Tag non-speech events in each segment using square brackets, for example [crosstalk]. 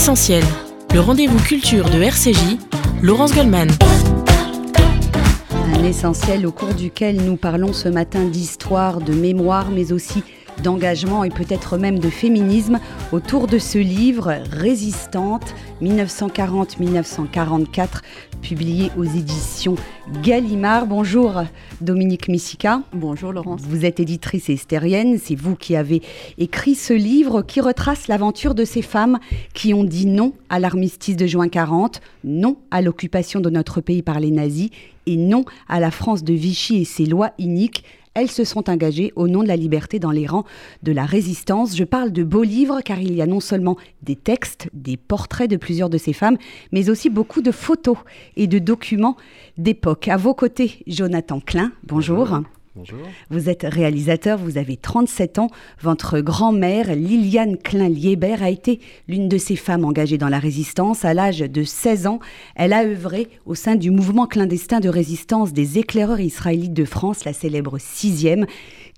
Essentiel, le rendez-vous culture de RCJ, Laurence Goldman. Un essentiel au cours duquel nous parlons ce matin d'histoire, de mémoire, mais aussi d'engagement et peut-être même de féminisme autour de ce livre Résistante 1940-1944 publié aux éditions Gallimard. Bonjour Dominique Missica. Bonjour Laurence. Vous êtes éditrice et hystérienne, c'est vous qui avez écrit ce livre qui retrace l'aventure de ces femmes qui ont dit non à l'armistice de juin 40, non à l'occupation de notre pays par les nazis et non à la France de Vichy et ses lois iniques elles se sont engagées au nom de la liberté dans les rangs de la résistance. Je parle de beaux livres car il y a non seulement des textes, des portraits de plusieurs de ces femmes, mais aussi beaucoup de photos et de documents d'époque. À vos côtés, Jonathan Klein. Bonjour. Vous êtes réalisateur, vous avez 37 ans. Votre grand-mère, Liliane Klein-Liébert, a été l'une de ces femmes engagées dans la résistance. À l'âge de 16 ans, elle a œuvré au sein du mouvement clandestin de résistance des éclaireurs israélites de France, la célèbre sixième,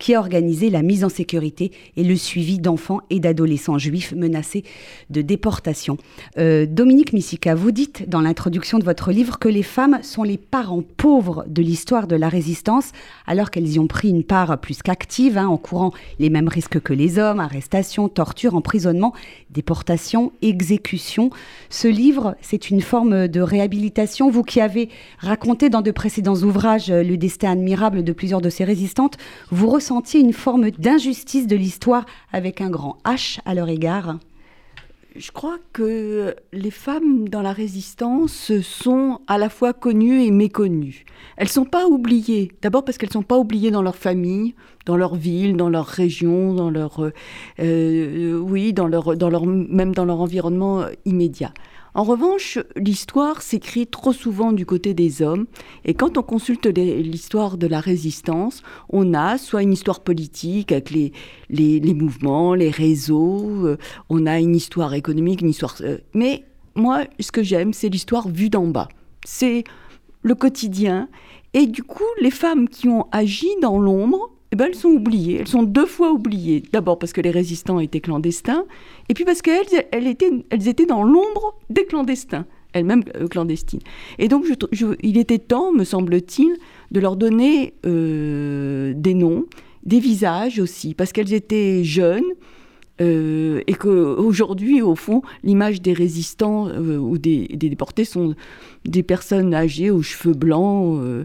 qui a organisé la mise en sécurité et le suivi d'enfants et d'adolescents juifs menacés de déportation. Euh, Dominique Missika, vous dites dans l'introduction de votre livre que les femmes sont les parents pauvres de l'histoire de la résistance, alors qu'elles y ont pris une part plus qu'active, hein, en courant les mêmes risques que les hommes, arrestation, torture, emprisonnement, déportation, exécution. Ce livre, c'est une forme de réhabilitation. Vous qui avez raconté dans de précédents ouvrages le destin admirable de plusieurs de ces résistantes, vous une forme d'injustice de l'histoire avec un grand H à leur égard je crois que les femmes dans la résistance sont à la fois connues et méconnues. Elles ne sont pas oubliées. D'abord parce qu'elles ne sont pas oubliées dans leur famille, dans leur ville, dans leur région, dans leur, euh, euh, oui, dans leur, dans leur, même dans leur environnement immédiat. En revanche, l'histoire s'écrit trop souvent du côté des hommes, et quand on consulte l'histoire de la résistance, on a soit une histoire politique avec les, mouvements, les réseaux, euh, on a une histoire économique, une histoire... Euh, mais moi, ce que j'aime, c'est l'histoire vue d'en bas. C'est le quotidien, et du coup, les femmes qui ont agi dans l'ombre, eh ben, elles sont oubliées. Elles sont deux fois oubliées. D'abord parce que les résistants étaient clandestins, et puis parce qu'elles elles étaient, elles étaient dans l'ombre des clandestins, elles-mêmes euh, clandestines. Et donc, il était temps, me semble-t-il, de leur donner euh, des noms, des visages aussi, parce qu'elles étaient jeunes, euh, et qu'aujourd'hui, au fond, l'image des résistants euh, ou des, déportés sont des personnes âgées aux cheveux blancs, euh,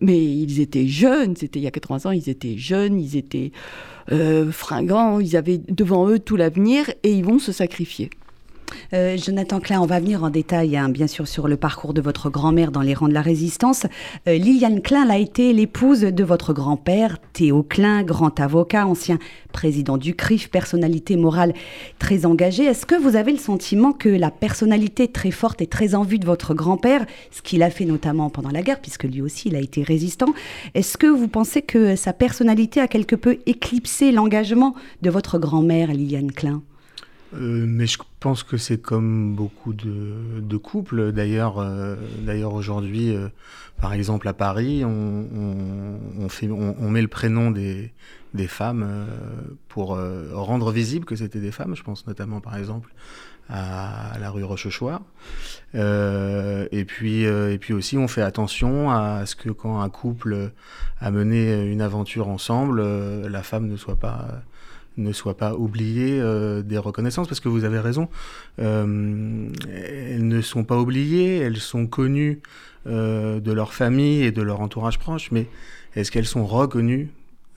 mais ils étaient jeunes, c'était il y a 80 ans, ils étaient jeunes, ils étaient fringants, ils avaient devant eux tout l'avenir et ils vont se sacrifier. Euh, Jonathan Klein, on va venir en détail, hein, bien sûr, sur le parcours de votre grand-mère dans les rangs de la résistance. Euh, Liliane Klein a été l'épouse de votre grand-père, Théo Klein, grand avocat, ancien président du CRIF, personnalité morale très engagée. Est-ce que vous avez le sentiment que la personnalité très forte et très en vue de votre grand-père, ce qu'il a fait notamment pendant la guerre, puisque lui aussi il a été résistant, est-ce que vous pensez que sa personnalité a quelque peu éclipsé l'engagement de votre grand-mère, Liliane Klein? Euh, mais je pense que c'est comme beaucoup de, couples. D'ailleurs, euh, d'ailleurs aujourd'hui, euh, par exemple à Paris, on, met le prénom des, femmes pour rendre visible que c'était des femmes. Je pense notamment, par exemple, à, la rue Rochechouart. et puis, et puis aussi, on fait attention à ce que quand un couple a mené une aventure ensemble, la femme ne soit pas ne soient pas oubliées euh, des reconnaissances, parce que vous avez raison, euh, elles ne sont pas oubliées, elles sont connues euh, de leur famille et de leur entourage proche, mais est-ce qu'elles sont reconnues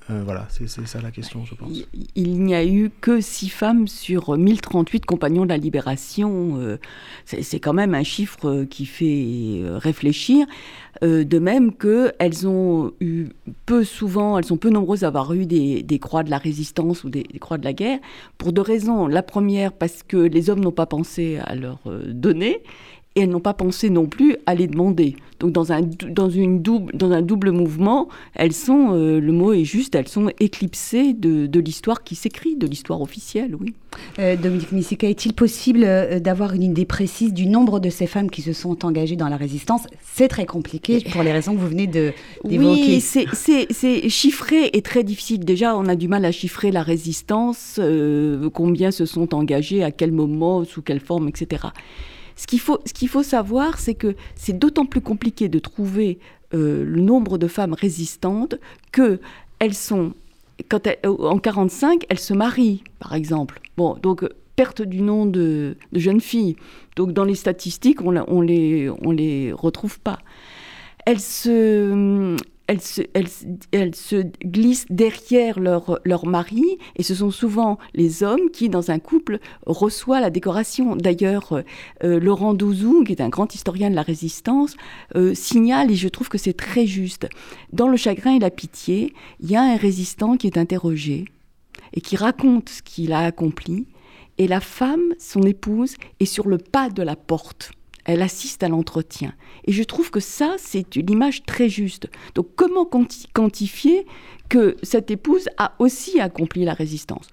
euh, voilà, c'est ça la question, je pense. Il, n'y a eu que six femmes sur 1038 compagnons de la libération. Euh, c'est quand même un chiffre qui fait euh, réfléchir. de même qu'elles ont eu peu souvent, elles sont peu nombreuses à avoir eu des, croix de la résistance ou des, croix de la guerre, pour deux raisons. La première, parce que les hommes n'ont pas pensé à leur donner. Et elles n'ont pas pensé non plus à les demander. Donc dans un, dans une double, dans un double mouvement, elles sont, euh, le mot est juste, elles sont éclipsées de, de l'histoire qui s'écrit, de l'histoire officielle, oui. Euh, Dominique Missika, est-il possible euh, d'avoir une idée précise du nombre de ces femmes qui se sont engagées dans la résistance? C'est très compliqué pour les raisons que vous venez de, d'évoquer. Oui, c'est, chiffré et très difficile. Déjà, on a du mal à chiffrer la résistance, combien se sont engagées, à quel moment, sous quelle forme, etc. Ce qu'il faut, ce qu'il faut savoir, c'est que c'est d'autant plus compliqué de trouver euh, le nombre de femmes résistantes que elles sont, quand elles, en 45, elles se marient, par exemple. Bon, donc perte du nom de, de jeunes filles. Donc dans les statistiques, on, on les, on les retrouve pas. Elles se, elles se, se, glissent derrière leur, leur mari, et ce sont souvent les hommes qui, dans un couple, reçoivent la décoration. D'ailleurs, euh, Laurent Douzou, qui est un grand historien de la résistance, euh, signale, et je trouve que c'est très juste, dans Le chagrin et la pitié, il y a un résistant qui est interrogé et qui raconte ce qu'il a accompli, et la femme, son épouse, est sur le pas de la porte elle assiste à l'entretien. Et je trouve que ça, c'est une image très juste. Donc comment quantifier que cette épouse a aussi accompli la résistance?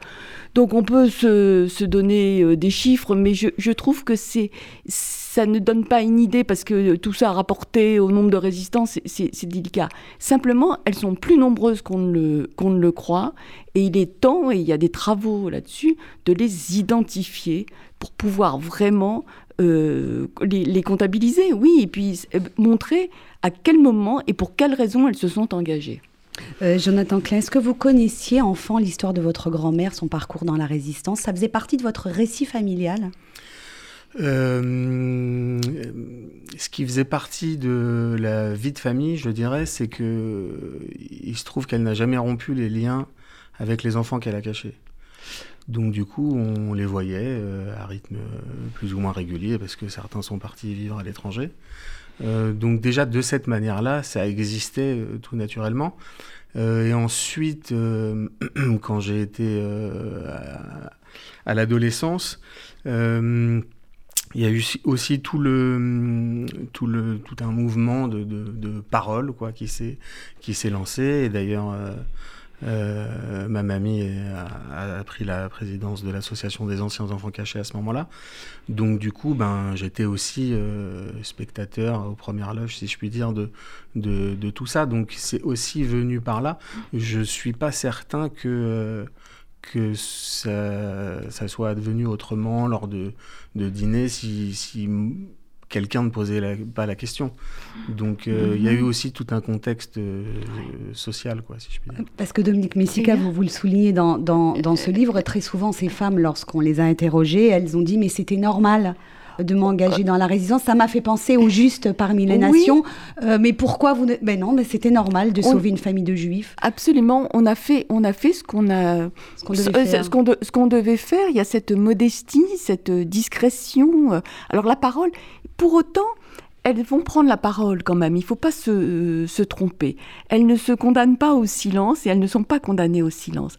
Donc on peut se, donner euh, des chiffres, mais je, trouve que ça ne donne pas une idée parce que tout ça rapporté au nombre de résistances, c'est délicat. Simplement, elles sont plus nombreuses qu'on ne le croit et il est temps, et il y a des travaux là-dessus, de les identifier pour pouvoir vraiment euh, les, comptabiliser, oui, et puis euh, montrer à quel moment et pour quelles raisons elles se sont engagées. Euh, Jonathan Klein, est-ce que vous connaissiez enfant l'histoire de votre grand-mère, son parcours dans la résistance? Ça faisait partie de votre récit familial? Ce qui faisait partie de la vie de famille, je dirais, c'est que il se trouve qu'elle n'a jamais rompu les liens avec les enfants qu'elle a cachés. Donc du coup, on les voyait euh, à rythme euh, plus ou moins régulier parce que certains sont partis vivre à l'étranger. Euh, donc déjà de cette manière-là, ça existait tout naturellement. et ensuite, [clears throat] quand j'ai été à, l'adolescence, il y a eu aussi tout un mouvement de, de, de paroles quoi qui s'est qui s'est lancé et d'ailleurs euh, ma mamie a, pris la présidence de l'association des anciens enfants cachés à ce moment-là. Donc du coup, ben, j'étais aussi euh, spectateur aux premières loges, si je puis dire, de, de, tout ça. Donc c'est aussi venu par là. Je suis pas certain que que ça, ça, soit devenu autrement lors de, de dîners si, si quelqu'un ne posait pas la question. Donc euh, il y a eu mhm. aussi tout un contexte euh, social, quoi, si je puis dire. Parce que Dominique Messica, vous, vous le soulignez dans, dans, dans ce livre, très souvent ces femmes, lorsqu'on les a interrogées, elles ont dit mais c'était normal de m'engager dans la résistance. Ça m'a fait penser au juste parmi les nations. Euh, mais pourquoi vous ne... Ben non, mais c'était normal de sauver une famille de juifs. Absolument. On a fait, on a fait ce qu'on a, ce qu'on devait, faire. Ce qu'on devait faire. Il y a cette modestie, cette discrétion. Alors la parole, pour autant, elles vont prendre la parole quand même, il ne faut pas se, tromper. Elles ne se condamnent pas au silence et elles ne sont pas condamnées au silence.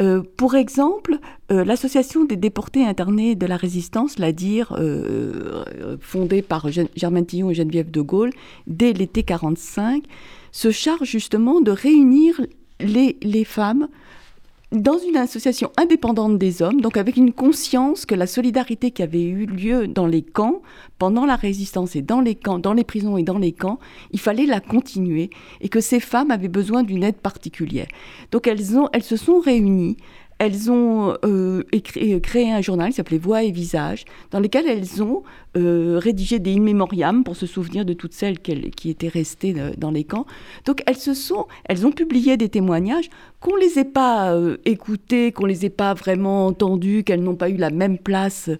Euh, pour exemple, euh, l'association des déportés internés de la résistance, la DIR, euh, fondée par Germaine Tillon et Geneviève de Gaulle, dès l'été 45, se charge justement de réunir les, les femmes dans une association indépendante des hommes, donc avec une conscience que la solidarité qui avait eu lieu dans les camps, pendant la résistance et dans les camps, dans les prisons et dans les camps, il fallait la continuer et que ces femmes avaient besoin d'une aide particulière. Donc elles, elles se sont réunies, elles ont euh, écrit, euh, créé un journal qui s'appelait Voix et Visage, dans lequel elles ont euh, rédigé des in pour se souvenir de toutes celles qui étaient restées dans les camps. Donc elles se sont, elles ont publié des témoignages qu'on les ait pas écoutés, qu'on les ait pas vraiment entendus, qu'elles n'ont pas eu la même place,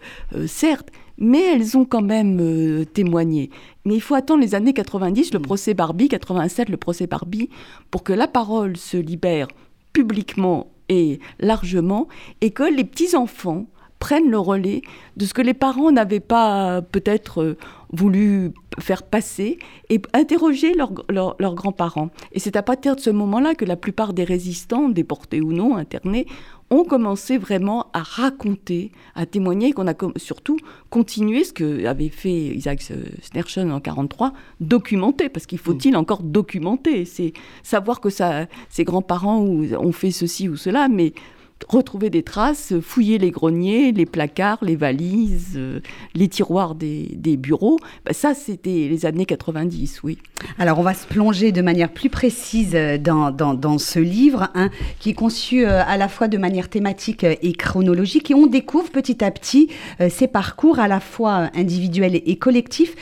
certes, mais elles ont quand même témoigné. Mais il faut attendre les années 90, le procès Barbie, 87, le procès Barbie, pour que la parole se libère publiquement et largement, et que les petits-enfants prennent le relais de ce que les parents n'avaient pas peut-être euh, voulu faire passer et interroger leurs grands-parents. Et c'est à partir de ce moment-là que la plupart des résistants, déportés ou non, internés, ont commencé vraiment à raconter, à témoigner, qu'on a surtout continué ce que avait fait Isaac Snerchen en 43, documenter, parce qu'il faut-il mm. encore documenter, c'est savoir que ça, ses grands-parents ont fait ceci ou cela, mais retrouver des traces, fouiller les greniers, les placards, les valises, euh, les tiroirs des, bureaux. Bah, ça, c'était les années 90, oui. Alors, on va se plonger de manière plus précise euh, dans, dans, ce livre, hein, qui est conçu euh, à la fois de manière thématique et chronologique, et on découvre petit à petit ces parcours à la fois individuels et collectifs.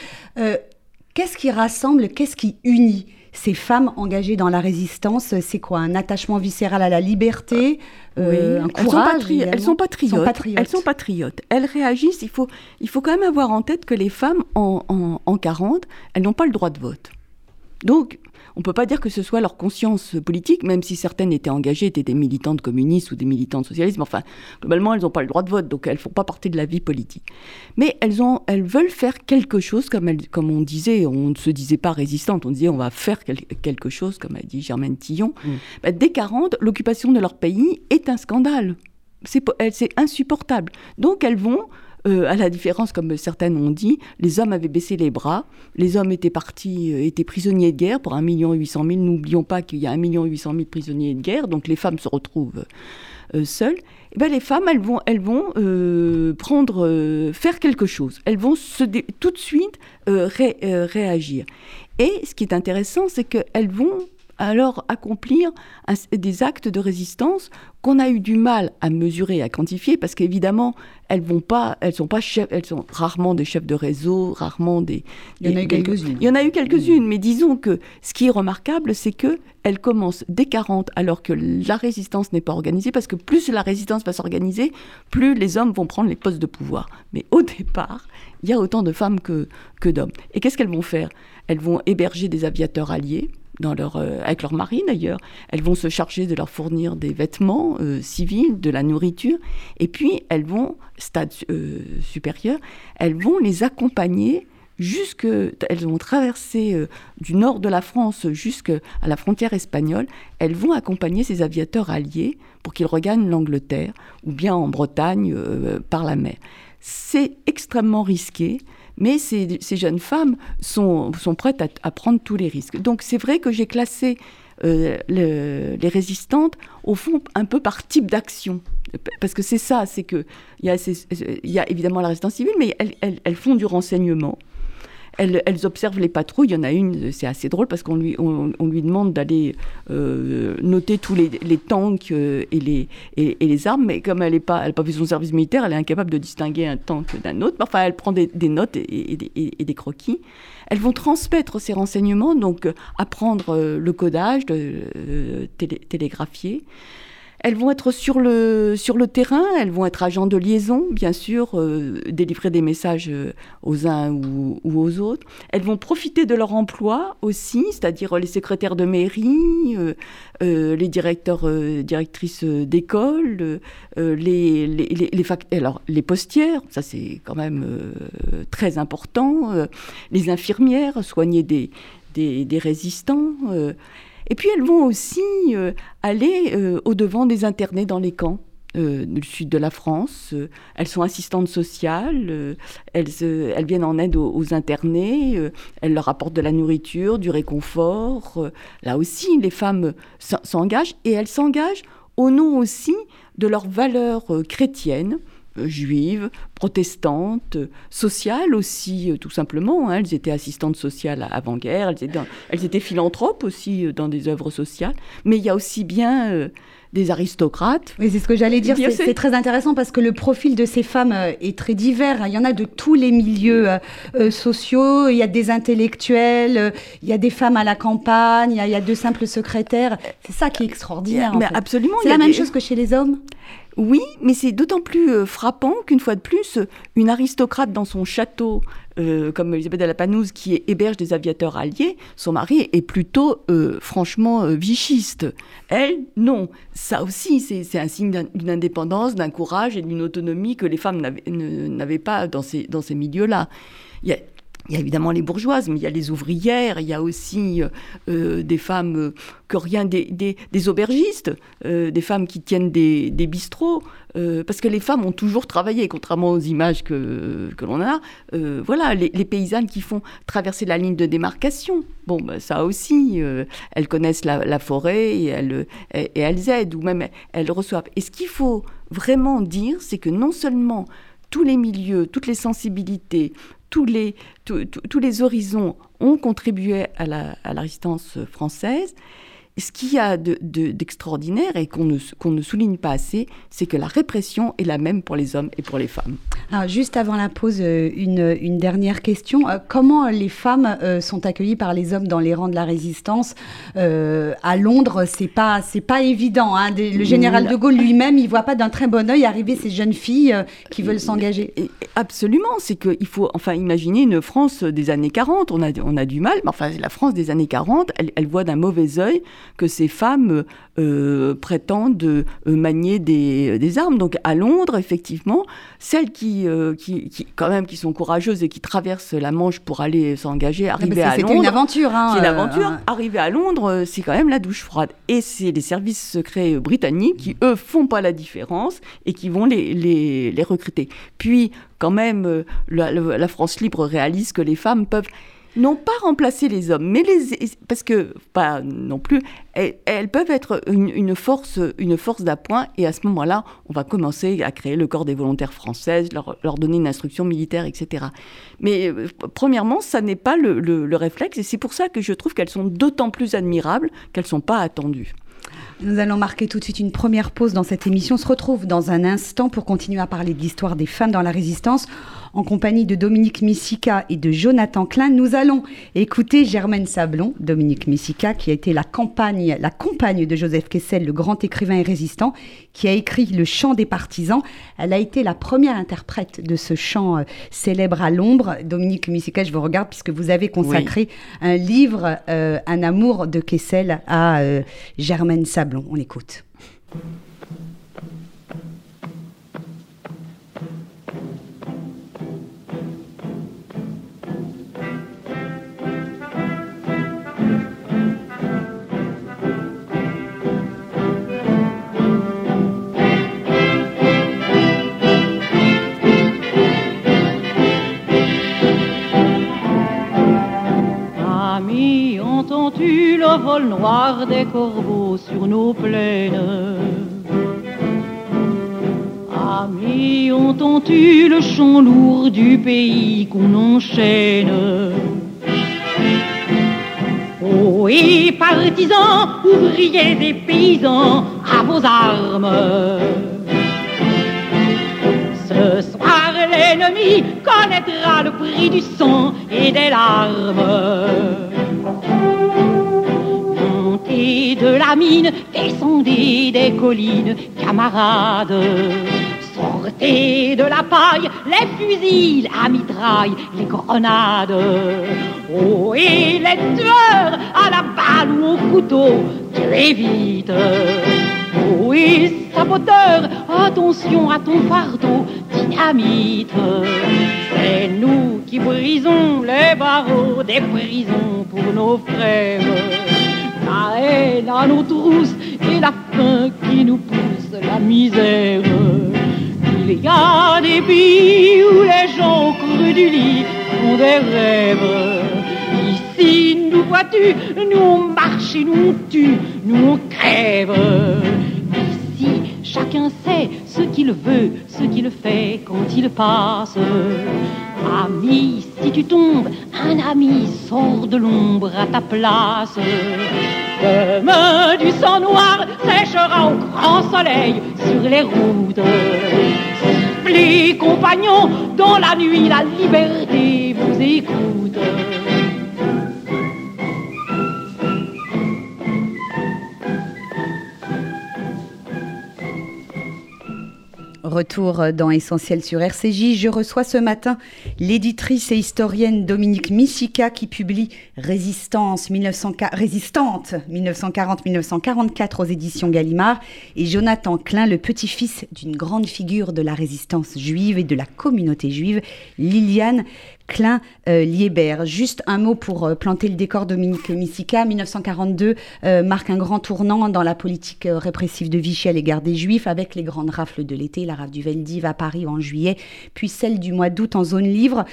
qu'est-ce qui rassemble, qu'est-ce qui unit ces femmes engagées dans la résistance, c'est quoi Un attachement viscéral à la liberté euh, un courage, elles, sont patriotes, elles sont patriotes. Elles réagissent. Il faut, il faut quand même avoir en tête que les femmes en, en, en 40, elles n'ont pas le droit de vote. Donc, on ne peut pas dire que ce soit leur conscience politique, même si certaines étaient engagées, étaient des militantes communistes ou des militantes socialistes. Enfin, globalement, elles n'ont pas le droit de vote, donc elles ne font pas partie de la vie politique. Mais elles, ont, elles veulent faire quelque chose, comme, comme on disait, on ne se disait pas résistante, on disait on va faire quelque chose, comme a dit Germaine Tillon. Mm. Bah, dès 40, l'occupation de leur pays est un scandale. C'est insupportable. Donc elles vont euh, à la différence, comme certaines ont dit, les hommes avaient baissé les bras, les hommes étaient partis, euh, étaient prisonniers de guerre pour 1,8 million. N'oublions pas qu'il y a 1,8 million prisonniers de guerre, donc les femmes se retrouvent euh, seules. Et eh ben, les femmes, elles vont, elles vont prendre, faire quelque chose. Elles vont se tout de suite réagir. Et ce qui est intéressant, c'est qu'elles vont alors accomplir des actes de résistance qu'on a eu du mal à mesurer, à quantifier, parce qu'évidemment, elles vont pas, elles sont pas chefs, elles sont rarement des chefs de réseau, rarement des. Il y en a eu quelques-unes. Il y en a eu quelques-unes, mais disons que ce qui est remarquable, c'est que elles commencent dès 40, alors que la résistance n'est pas organisée, parce que plus la résistance va s'organiser, plus les hommes vont prendre les postes de pouvoir. Mais au départ, il y a autant de femmes que, que d'hommes. Et qu'est-ce qu'elles vont faire? Elles vont héberger des aviateurs alliés dans leur, euh, avec leur mari d'ailleurs. Elles vont se charger de leur fournir des vêtements euh, civils, de la nourriture, et puis elles vont, stade euh, supérieur, elles vont les accompagner jusque, elles vont traverser du nord de la France jusqu'à la frontière espagnole, elles vont accompagner ces aviateurs alliés pour qu'ils regagnent l'Angleterre ou bien en Bretagne par la mer. C'est extrêmement risqué, mais ces, jeunes femmes sont, prêtes à, prendre tous les risques. Donc c'est vrai que j'ai classé euh, les résistantes, au fond, un peu par type d'action. Parce que c'est ça, c'est qu'il y, y a évidemment la résistance civile, mais elles font du renseignement elles, observent les patrouilles. Il y en a une, c'est assez drôle parce qu'on lui, on, lui demande d'aller euh, noter tous les, tanks euh, et, les, et, les armes, mais comme elle n'a pas, pas fait son service militaire, elle est incapable de distinguer un tank d'un autre. Enfin, elle prend des, notes et, des croquis. Elles vont transmettre ces renseignements, donc apprendre euh, le codage, de, télégraphier. Elles vont être sur le, sur le terrain, elles vont être agents de liaison, bien sûr, euh, délivrer des messages euh, aux uns ou, aux autres. Elles vont profiter de leur emploi aussi, c'est-à-dire les secrétaires de mairie, euh, les directeurs, directrices d'école, les, alors, les postières, ça c'est quand même très important, les infirmières, soigner des, des résistants. Et puis elles vont aussi euh, aller euh, au-devant des internés dans les camps. Euh, du sud de la France. elles sont assistantes sociales, elles, elles, viennent en aide aux, internés, elles leur apportent de la nourriture, du réconfort. là aussi, les femmes s'engagent et elles s'engagent au nom aussi de leurs valeurs chrétiennes juives, protestantes, sociales aussi, euh, tout simplement. Hein. Elles étaient assistantes sociales avant-guerre, elles, étaient, elles étaient philanthropes aussi euh, dans des œuvres sociales. Mais il y a aussi bien euh, des aristocrates. Oui, c'est ce que j'allais dire. C'est très intéressant parce que le profil de ces femmes est très divers. Il y en a de tous les milieux sociaux. Il y a des intellectuels, il y a des femmes à la campagne, il y a, de simples secrétaires. C'est ça qui est extraordinaire. Mais absolument. C'est la même chose que chez les hommes. Oui, mais c'est d'autant plus euh, frappant qu'une fois de plus, une aristocrate dans son château, euh, comme Elisabeth de la Panouse, qui héberge des aviateurs alliés, son mari est plutôt euh, franchement vichiste. Elle, non. Ça aussi, c'est un signe d'une indépendance, d'un courage et d'une autonomie que les femmes n'avaient pas dans ces, dans ces milieux-là. Évidemment les bourgeoises, mais il y a les ouvrières, il y a aussi euh, des femmes euh, que rien, des, aubergistes, euh, des femmes qui tiennent des, bistrots, parce que les femmes ont toujours travaillé, contrairement aux images que, que l'on a. voilà, les, paysannes qui font traverser la ligne de démarcation. Bon, ben, ça aussi, elles connaissent la, forêt et elles, et elles aident, ou même elles reçoivent. Et ce qu'il faut vraiment dire, c'est que non seulement tous les milieux, toutes les sensibilités, tous les, tous les horizons ont contribué à la résistance française ce qu'il y a d'extraordinaire de, et qu'on ne, souligne pas assez, c'est que la répression est la même pour les hommes et pour les femmes. Alors, juste avant la pause, euh, une, une dernière question. Euh, comment les femmes euh, sont accueillies par les hommes dans les rangs de la résistance? À Londres, c'est pas, c'est pas évident. Hein. le général de Gaulle lui-même, il voit pas d'un très bon œil arriver ces jeunes filles qui veulent s'engager. Absolument. C'est qu'il faut enfin imaginer une France des années 40. On a, on a du mal, mais enfin, la France des années 40, elle, elle voit d'un mauvais œil que ces femmes euh, prétendent euh, manier des, armes. Donc à Londres, effectivement, celles euh, qui, qui, quand même, qui sont courageuses et qui traversent la Manche pour aller s'engager, arriver à Londres. C'est une aventure. Hein, c'est une aventure. Arriver à Londres, c'est quand même la douche froide. Et c'est les services secrets britanniques qui, eux, font pas la différence et qui vont les, les, les recruter. Puis, quand même, la France libre réalise que les femmes peuvent non pas remplacer les hommes, mais parce que pas non plus, elles, peuvent être une, force, d'appoint. Et à ce moment-là, on va commencer à créer le corps des volontaires françaises, leur, donner une instruction militaire, etc. Mais euh, premièrement, ça n'est pas le, le réflexe, et c'est pour ça que je trouve qu'elles sont d'autant plus admirables qu'elles ne sont pas attendues. Nous allons marquer tout de suite une première pause dans cette émission. On se retrouve dans un instant pour continuer à parler de l'histoire des femmes dans la résistance en compagnie de Dominique Missica et de Jonathan Klein. Nous allons écouter Germaine Sablon, Dominique Missica, qui a été la, campagne, la compagne de Joseph Kessel, le grand écrivain et résistant, qui a écrit Le chant des partisans. Elle a été la première interprète de ce chant euh, célèbre à l'ombre. Dominique Missica, je vous regarde puisque vous avez consacré un livre, euh, Un amour de Kessel à euh, Germaine Sablon. On écoute. Vol noir des corbeaux sur nos plaines. Amis, entends-tu le chant lourd du pays qu'on enchaîne? Oh, et partisans, ouvriers des paysans, à vos armes. Ce soir, l'ennemi connaîtra le prix du sang et des larmes de la mine, descendez des collines, camarades. Sortez de la paille, les fusils, la mitraille, les grenades. Oh, et les tueurs à la balle ou au couteau, tuez vite. Oh, et saboteur, attention à ton fardeau, dynamite. C'est nous qui brisons les barreaux des prisons pour nos frères la haine à nos trousses et la faim qui nous pousse la misère. Il y a des pays où les gens creux du lit font des rêves. Ici, nous vois-tu, nous on marche et nous on tue, nous on crève. Ici, chacun sait ce qu'il veut, ce qu'il fait quand il passe. Ami, si tu tombes, un ami sort de l'ombre à ta place. Demain, du sang noir séchera au grand soleil sur les routes. Les compagnons, dans la nuit, la liberté vous écoute. Retour dans Essentiel sur RCJ. Je reçois ce matin l'éditrice et historienne Dominique Missica qui publie Résistance 1940, Résistante 1940-1944 aux éditions Gallimard et Jonathan Klein, le petit-fils d'une grande figure de la résistance juive et de la communauté juive, Liliane Klein Liébert. Juste un mot pour planter le décor Dominique Missica. 1942 marque un grand tournant dans la politique répressive de Vichy à l'égard des Juifs avec les grandes rafles de l'été, la rafle du Veldiv à Paris en juillet, puis celle du mois d'août en zone livre.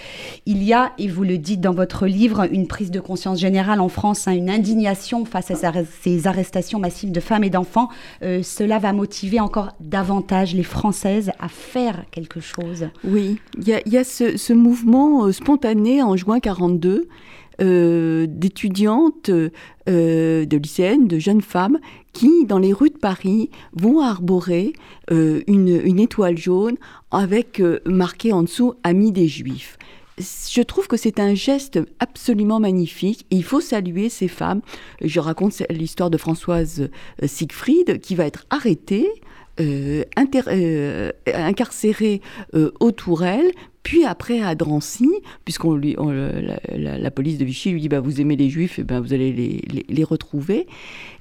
Il y a, et vous le dites dans votre livre, une prise de conscience générale en France, hein, une indignation face à ces arrestations massives de femmes et d'enfants. cela va motiver encore davantage les Françaises à faire quelque chose. Oui, il y a, ce, mouvement euh, spontané en juin 42 euh, d'étudiantes, euh, de lycéennes, de jeunes femmes qui, dans les rues de Paris, vont arborer une, étoile jaune avec marqué en dessous Amis des Juifs je trouve que c'est un geste absolument magnifique. il faut saluer ces femmes. Je raconte l'histoire de Françoise Siegfried qui va être arrêtée euh, euh, incarcéré euh, au Tourelle, puis après à Drancy, puisqu'on lui, la, police de Vichy lui dit bah, Vous aimez les juifs, et eh ben, vous allez les, les, retrouver.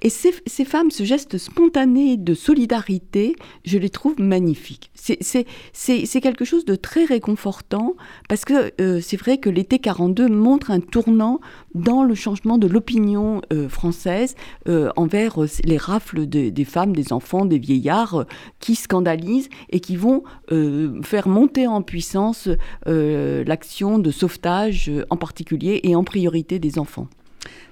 Et ces, ces, femmes, ce geste spontané de solidarité, je les trouve magnifiques. C'est quelque chose de très réconfortant, parce que euh, c'est vrai que l'été 42 montre un tournant dans le changement de l'opinion euh, française euh, envers les rafles des femmes, des enfants, des vieillards qui scandalisent et qui vont faire monter en puissance euh, l'action de sauvetage en particulier et en priorité des enfants.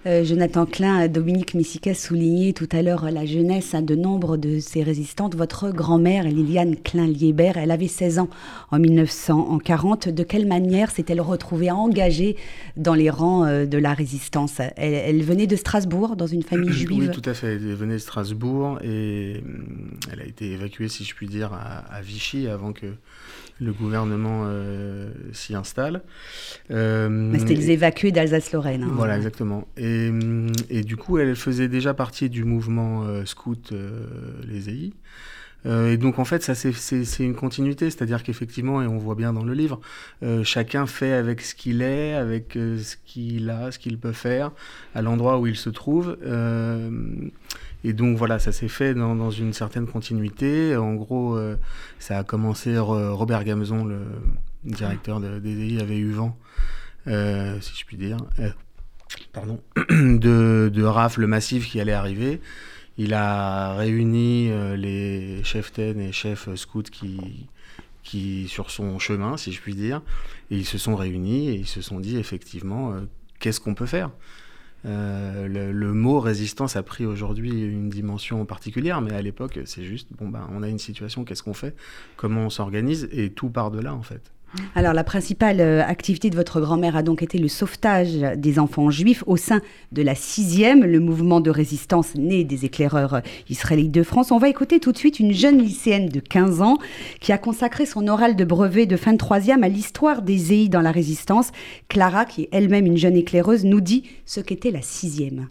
Euh, Jonathan Klein, Dominique Missica soulignait tout à l'heure la jeunesse de nombre de ces résistantes. Votre grand-mère, Liliane Klein-Liébert, elle avait 16 ans en 1940. De quelle manière s'est-elle retrouvée engagée dans les rangs euh, de la résistance? Elle, venait de Strasbourg, dans une famille juive? Oui, tout à fait. Elle venait de Strasbourg et hum, elle a été évacuée, si je puis dire, à Vichy avant que le gouvernement euh, s'y installe. C'était les évacués d'Alsace-Lorraine. Hein. Voilà, exactement. Et, et, du coup, elle faisait déjà partie du mouvement euh, scout Les EI. et donc en fait, ça c'est une continuité, c'est-à-dire qu'effectivement, et on voit bien dans le livre, chacun fait avec ce qu'il est, avec ce qu'il a, ce qu'il peut faire, à l'endroit où il se trouve. Et donc voilà, ça s'est fait dans, une certaine continuité. En gros, euh, ça a commencé, Robert Gamezon, le directeur de, des avait eu vent, euh, si je puis dire, euh, [clears throat] de, de rafles massives qui allaient arriver. Il a réuni les chefs TEN et chefs scouts qui, qui, sur son chemin, si je puis dire, ils se sont réunis et ils se sont dit effectivement, qu'est-ce qu'on peut faire? Euh, le, mot résistance a pris aujourd'hui une dimension particulière, mais à l'époque, c'est juste, bon, ben, on a une situation, qu'est-ce qu'on fait? Comment on s'organise? Et tout part de là, en fait. Alors, la principale euh, activité de votre grand-mère a donc été le sauvetage des enfants juifs au sein de la sixième, le mouvement de résistance né des éclaireurs euh, israélites de France. On va écouter tout de suite une jeune lycéenne de 15 ans qui a consacré son oral de brevet de fin de troisième à l'histoire des EI dans la résistance. Clara, qui est elle-même une jeune éclaireuse, nous dit ce qu'était la sixième.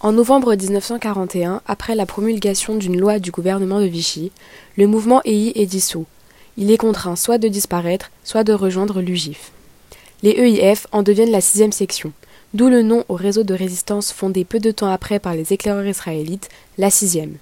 En novembre 1941, après la promulgation d'une loi du gouvernement de Vichy, le mouvement EI est dissous il est contraint soit de disparaître, soit de rejoindre l'UGIF. Les EIF en deviennent la sixième section, d'où le nom au réseau de résistance fondé peu de temps après par les éclaireurs israélites, la sixième.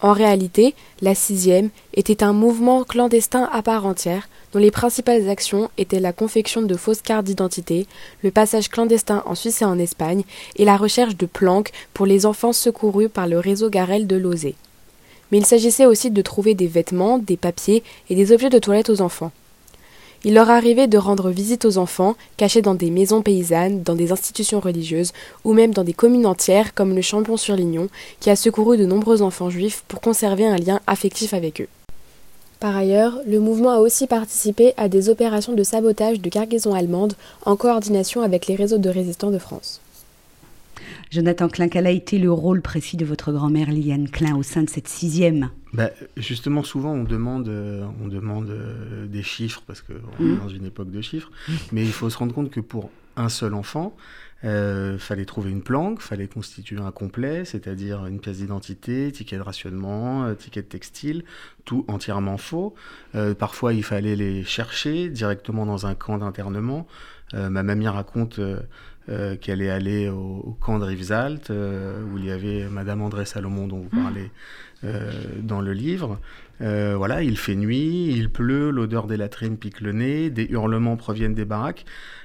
En réalité, la sixième était un mouvement clandestin à part entière, dont les principales actions étaient la confection de fausses cartes d'identité, le passage clandestin en Suisse et en Espagne, et la recherche de planques pour les enfants secourus par le réseau Garel de Lozé mais il s'agissait aussi de trouver des vêtements, des papiers et des objets de toilette aux enfants. Il leur arrivait de rendre visite aux enfants, cachés dans des maisons paysannes, dans des institutions religieuses, ou même dans des communes entières comme le Chambon-sur-Lignon, qui a secouru de nombreux enfants juifs pour conserver un lien affectif avec eux. Par ailleurs, le mouvement a aussi participé à des opérations de sabotage de cargaisons allemandes en coordination avec les réseaux de résistants de France. Jonathan Klein, quel a été le rôle précis de votre grand-mère Liane Klein au sein de cette sixième? Bah, Justement, souvent, on demande, euh, on demande euh, des chiffres, parce qu'on est mmh. dans une époque de chiffres, [laughs] mais il faut se rendre compte que pour un seul enfant, il euh, fallait trouver une planque, fallait constituer un complet, c'est-à-dire une pièce d'identité, ticket de rationnement, ticket de textile, tout entièrement faux. parfois, il fallait les chercher directement dans un camp d'internement. Ma mamie raconte euh, qu'elle est allée au, camp de Rivesaltes, euh, où il y avait Madame André Salomon, dont vous mmh. parlez dans le livre. voilà, il fait nuit, il pleut, l'odeur des latrines pique le nez, des hurlements proviennent des baraques.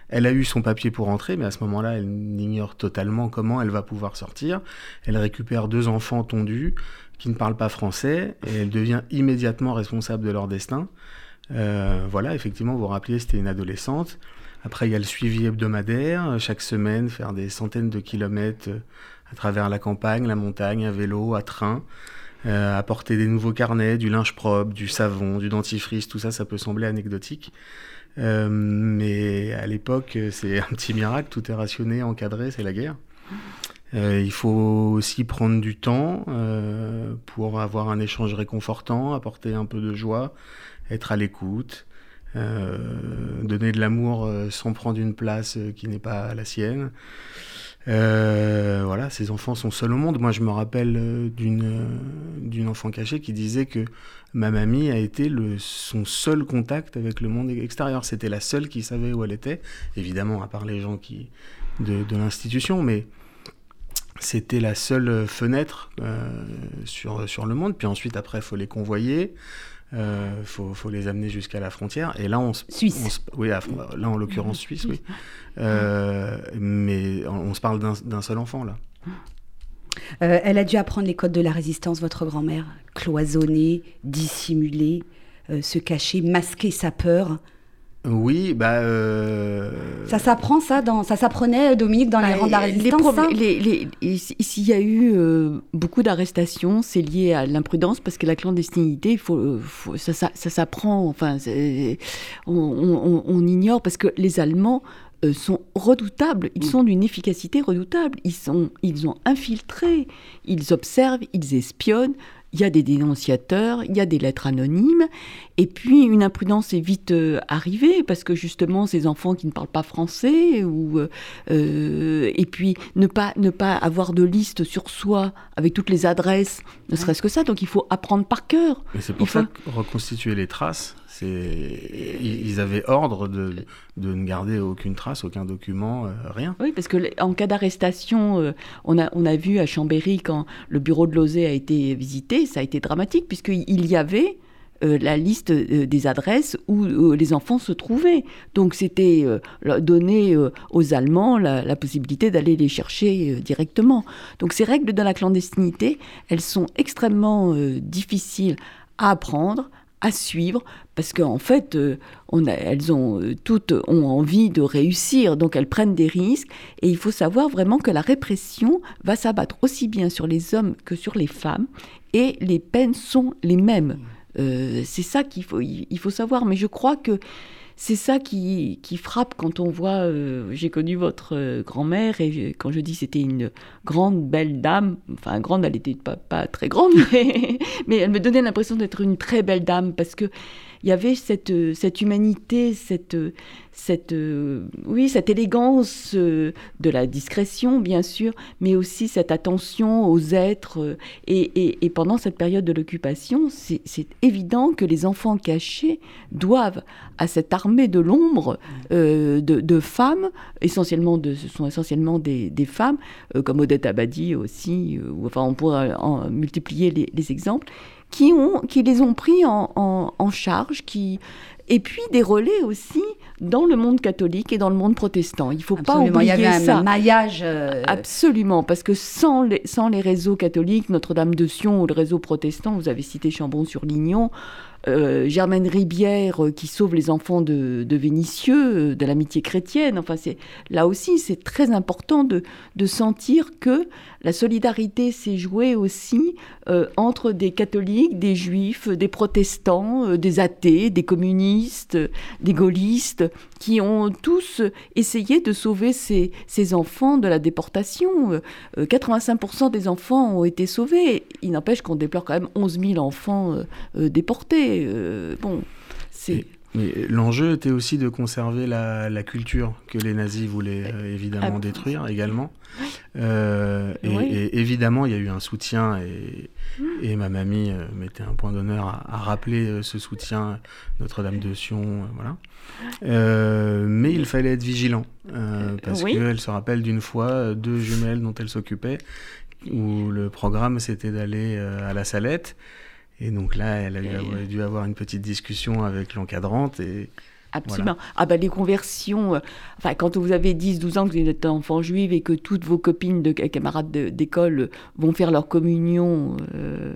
Elle a eu son papier pour entrer, mais à ce moment-là, elle ignore totalement comment elle va pouvoir sortir. Elle récupère deux enfants tondus qui ne parlent pas français et elle devient immédiatement responsable de leur destin. Euh, voilà, effectivement, vous vous rappelez, c'était une adolescente. Après, il y a le suivi hebdomadaire, chaque semaine, faire des centaines de kilomètres euh, à travers la campagne, la montagne, à vélo, à train, euh, apporter des nouveaux carnets, du linge propre, du savon, du dentifrice, tout ça, ça peut sembler anecdotique. Euh, mais à l'époque, c'est un petit miracle, tout est rationné, encadré, c'est la guerre. Euh, il faut aussi prendre du temps euh, pour avoir un échange réconfortant, apporter un peu de joie, être à l'écoute, donner de l'amour sans prendre une place qui n'est pas la sienne. Euh, voilà, ces enfants sont seuls au monde. Moi, je me rappelle euh, d'une euh, d'une enfant cachée qui disait que ma mamie a été le, son seul contact avec le monde extérieur. C'était la seule qui savait où elle était, évidemment, à part les gens qui de, de l'institution, mais c'était la seule fenêtre sur, sur le monde. Puis ensuite, après, il faut les convoyer. Il euh, faut, faut, les amener jusqu'à la frontière. Et là, on, Suisse. oui, là en l'occurrence Suisse, oui. Euh, mais on, se parle d'un seul enfant là. Euh, elle a dû apprendre les codes de la résistance, votre grand-mère, cloisonner, dissimuler, se cacher, masquer sa peur. Oui, bah. Euh, ça s'apprend, ça dans, Ça s'apprenait, Dominique, dans les bah, rangs de la résistance S'il y a eu euh, beaucoup d'arrestations, c'est lié à l'imprudence, parce que la clandestinité, faut, euh, ça, ça, s'apprend. Enfin, on, on, ignore, parce que les Allemands sont redoutables, ils sont d'une efficacité redoutable, ils, sont, ils ont infiltré, ils observent, ils espionnent, il y a des dénonciateurs, il y a des lettres anonymes, et puis une imprudence est vite euh, arrivée parce que justement ces enfants qui ne parlent pas français, ou euh, euh, et puis ne pas ne pas avoir de liste sur soi avec toutes les adresses, ne serait-ce que ça. Donc il faut apprendre par cœur. Mais c'est pour ça que reconstituer les traces, ils avaient ordre de, de, ne garder aucune trace, aucun document, rien. Oui, parce que en cas d'arrestation, on, a, on a vu à Chambéry, quand le bureau de Lozé a été visité, ça a été dramatique, puisqu'il y avait euh, la liste euh, des adresses où euh, les enfants se trouvaient. Donc c'était donner aux Allemands la, possibilité d'aller les chercher directement. Donc ces règles de la clandestinité, elles sont extrêmement difficiles à apprendre, à suivre parce qu'en fait, on elles ont toutes ont envie de réussir, donc elles prennent des risques. Et il faut savoir vraiment que la répression va s'abattre aussi bien sur les hommes que sur les femmes, et les peines sont les mêmes. Euh, c'est ça qu'il faut, il faut savoir. Mais je crois que c'est ça qui, frappe quand on voit. Euh, j'ai connu votre euh, grand-mère et quand je dis c'était une grande belle dame, enfin grande, elle n'était pas, très grande, [laughs] mais elle me donnait l'impression d'être une très belle dame parce que il y avait cette, cette humanité, cette, cette, euh, oui, cette élégance euh, de la discrétion, bien sûr, mais aussi cette attention aux êtres. Euh, et, pendant cette période de l'occupation, c'est évident que les enfants cachés doivent à cette armée de l'ombre de, femmes, essentiellement de, sont essentiellement des, femmes, comme Odette Abadi aussi, enfin on pourrait en multiplier les exemples, qui, ont, qui les ont pris en, en, charge, qui, et puis des relais aussi dans le monde catholique et dans le monde protestant. Il ne faut pas oublier ça. Il y avait un maillage. Euh, Absolument, parce que sans les, sans les réseaux catholiques, Notre-Dame de Sion ou le réseau protestant, vous avez cité Chambon-sur-Lignon, euh, Germaine Ribière euh, qui sauve les enfants de, de Vénitieux, euh, de l'amitié chrétienne. Enfin, c'est là aussi, c'est très important de, sentir que la solidarité s'est jouée aussi entre des catholiques, des juifs, des protestants, des athées, des communistes, des gaullistes, qui ont tous essayé de sauver ces, ces enfants de la déportation. 85% des enfants ont été sauvés. Il n'empêche qu'on déplore quand même 11 000 enfants déportés. Euh, bon, c'est. Mais l'enjeu était aussi de conserver la, culture que les nazis voulaient euh, évidemment détruire également. Euh, et, évidemment, il y a eu un soutien et, mmh. et ma mamie mettait un point d'honneur à, rappeler ce soutien, Notre-Dame de Sion, voilà. mais il fallait être vigilant parce qu'elle se rappelle d'une fois deux jumelles dont elle s'occupait où le programme c'était d'aller à la Salette. Et donc là, elle a dû avoir une petite discussion avec l'encadrante et Absolument. Ah bah les conversions, euh, enfin quand vous avez 10, 12 ans, que vous êtes enfant juif et que toutes vos copines, de, camarades d'école vont faire leur communion, euh,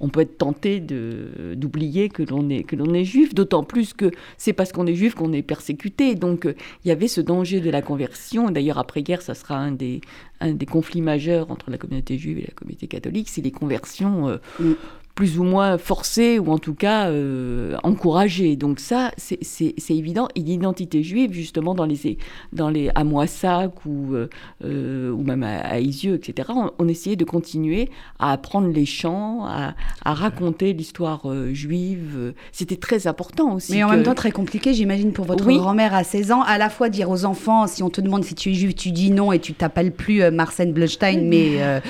on peut être tenté d'oublier que l'on est, que l'on est juif, d'autant plus que c'est parce qu'on est juif qu'on est persécuté. Donc euh, il y avait ce danger de la conversion. D'ailleurs après-guerre, ça sera un des, un des conflits majeurs entre la communauté juive et la communauté catholique, c'est les conversions. Mm plus ou moins forcé ou en tout cas euh, encouragé. Donc ça, c'est évident. Et l'identité juive, justement, dans les, dans les, à Moissac ou, euh, euh, ou même à, Isieux, etc., on, essayait de continuer à apprendre les chants, à, à raconter l'histoire juive. C'était très important aussi. Mais en même temps, très compliqué, j'imagine, pour votre grand-mère à 16 ans, à la fois dire aux enfants, si on te demande si tu es juif, tu dis non et tu t'appelles plus Marcel Bleustein, [laughs] mais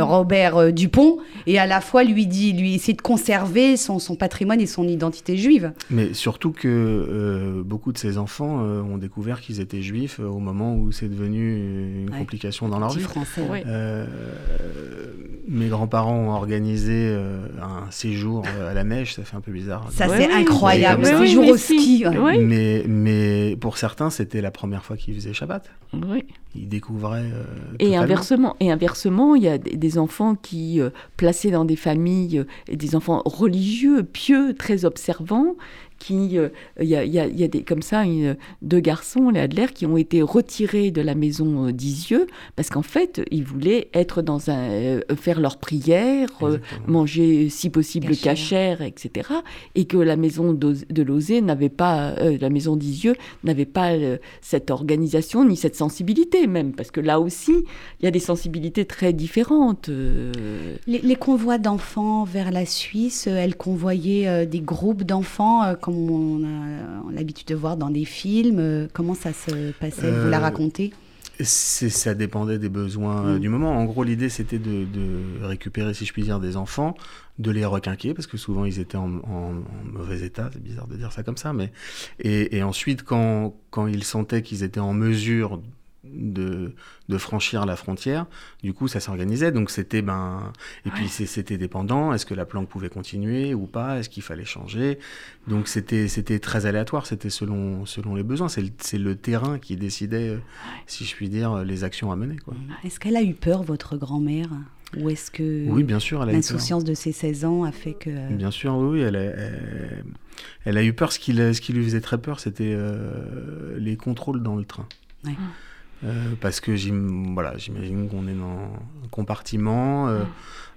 Robert Dupont, et à la fois lui dit, lui essayer de conserver son, son, patrimoine et son identité juive. Mais surtout que euh, beaucoup de ces enfants euh, ont découvert qu'ils étaient juifs euh, au moment où c'est devenu une complication dans leur vie. Français, mes grands-parents ont organisé un séjour à la neige, ça fait un peu bizarre. Ça c'est incroyable, un séjour au ski. Mais, mais pour certains, c'était la première fois qu'ils faisaient Shabbat. Oui. Ils découvraient. et inversement, et inversement, il y a des enfants qui placés dans des familles des enfants religieux, pieux, très observants, qui, euh, il y, a, des, comme ça deux garçons, les Adler, qui ont été retirés de la maison euh, d'Isieux parce qu'en fait, ils voulaient être dans un, euh, faire leur prière, manger si possible cachère, etc. Et que la maison de Lozé n'avait pas, la maison d'Isieux n'avait pas cette organisation ni cette sensibilité même, parce que là aussi, il y a des sensibilités très différentes. Les, convois d'enfants vers la Suisse, elles convoyaient des groupes d'enfants on a, l'habitude de voir dans des films euh, Comment ça se passait? Vous la euh, racontez? ça dépendait des besoins euh, mm. du moment. En gros, l'idée, c'était de, récupérer, si je puis dire, des enfants, de les requinquer, parce que souvent, ils étaient en, mauvais état. C'est bizarre de dire ça comme ça. mais Et, ensuite, quand, quand ils sentaient qu'ils étaient en mesure de, de, franchir la frontière. Du coup, ça s'organisait. Donc c'était ben et puis c'était dépendant. Est-ce que la planque pouvait continuer ou pas? Est-ce qu'il fallait changer? Donc c'était c'était très aléatoire. C'était selon selon les besoins. C'est le, le, terrain qui décidait, si je puis dire, les actions à mener. Est-ce qu'elle a eu peur, votre grand-mère? Ou est-ce que oui, bien sûr, l'insouciance de ses 16 ans a fait que... Bien sûr, oui, elle, a, elle, a eu peur. Ce qui, ce qui lui faisait très peur, c'était euh, les contrôles dans le train. Ouais. Euh, parce que voilà, j'imagine qu'on est dans un compartiment. Euh,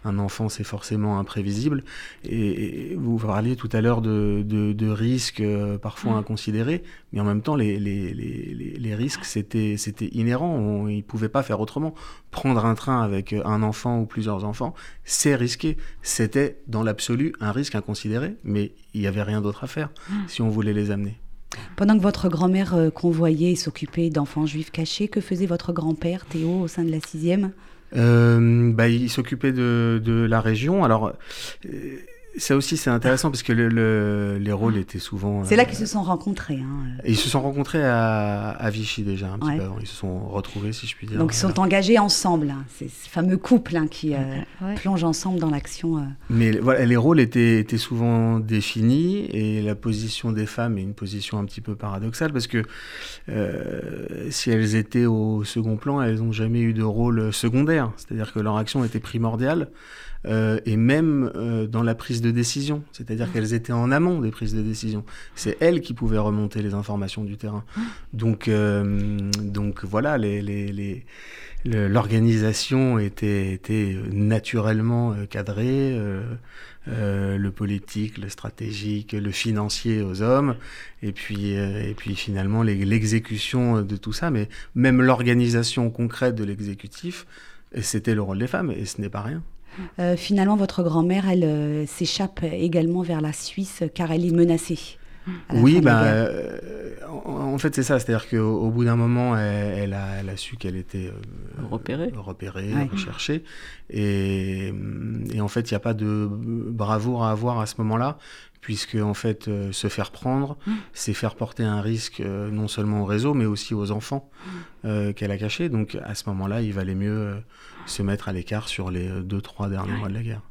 un enfant, c'est forcément imprévisible. Et, vous parliez tout à l'heure de, de, risques euh, parfois inconsidérés, mais en même temps, les, les, les, les risques, c'était inhérent. ils ne pouvaient pas faire autrement. Prendre un train avec un enfant ou plusieurs enfants, c'est risqué. C'était dans l'absolu un risque inconsidéré, mais il n'y avait rien d'autre à faire si on voulait les amener. Pendant que votre grand-mère euh, convoyait et s'occupait d'enfants juifs cachés, que faisait votre grand-père, Théo, au sein de la sixième? Euh, bah, Il s'occupait de, la région. Alors, euh, ça aussi, c'est intéressant parce que le, les rôles étaient souvent. C'est là qu'ils se sont rencontrés. Hein. Ils se sont rencontrés à, à Vichy déjà, un petit peu avant. Ils se sont retrouvés, si je puis dire. Donc ils sont engagés ensemble, hein. ces fameux couples hein, qui euh, plongent ensemble dans l'action. Euh. Mais voilà, les rôles étaient, étaient, souvent définis et la position des femmes est une position un petit peu paradoxale parce que euh, si elles étaient au second plan, elles n'ont jamais eu de rôle secondaire. C'est-à-dire que leur action était primordiale. Euh, et même euh, dans la prise de décision. C'est-à-dire qu'elles étaient en amont des prises de décision. C'est elles qui pouvaient remonter les informations du terrain. Donc, euh, donc voilà, l'organisation était, était, naturellement cadrée. le politique, le stratégique, le financier aux hommes, et puis, et puis finalement l'exécution de tout ça, mais même l'organisation concrète de l'exécutif, c'était le rôle des femmes, et ce n'est pas rien. Euh, finalement, votre grand-mère, elle euh, s'échappe également vers la Suisse car elle est menacée. Oui, bah, euh, en, fait, c'est ça. C'est-à-dire qu'au bout d'un moment, elle, a, elle, a, su qu'elle était repérée, repérée recherchée. Et, et, en fait, il n'y a pas de bravoure à avoir à ce moment-là, puisque en fait, se faire prendre, mmh. c'est faire porter un risque non seulement au réseau, mais aussi aux enfants mmh. qu'elle a cachés. Donc à ce moment-là, il valait mieux se mettre à l'écart sur les deux, trois derniers mois de la guerre.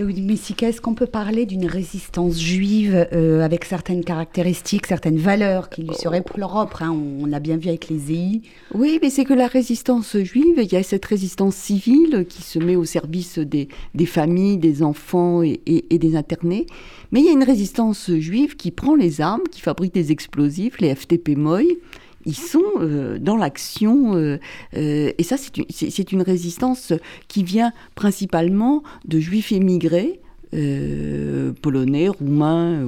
Messica, est-ce qu'on peut parler d'une résistance juive euh, avec certaines caractéristiques, certaines valeurs qui lui seraient propres hein? On, l'a bien vu avec les EI. Oui, mais c'est que la résistance juive, il y a cette résistance civile qui se met au service des, familles, des enfants et, des internés. Mais il y a une résistance juive qui prend les armes, qui fabrique des explosifs, les FTP Moy, ils sont euh, dans l'action. Euh, euh, et ça, c'est une, résistance qui vient principalement de juifs émigrés. polonais, roumains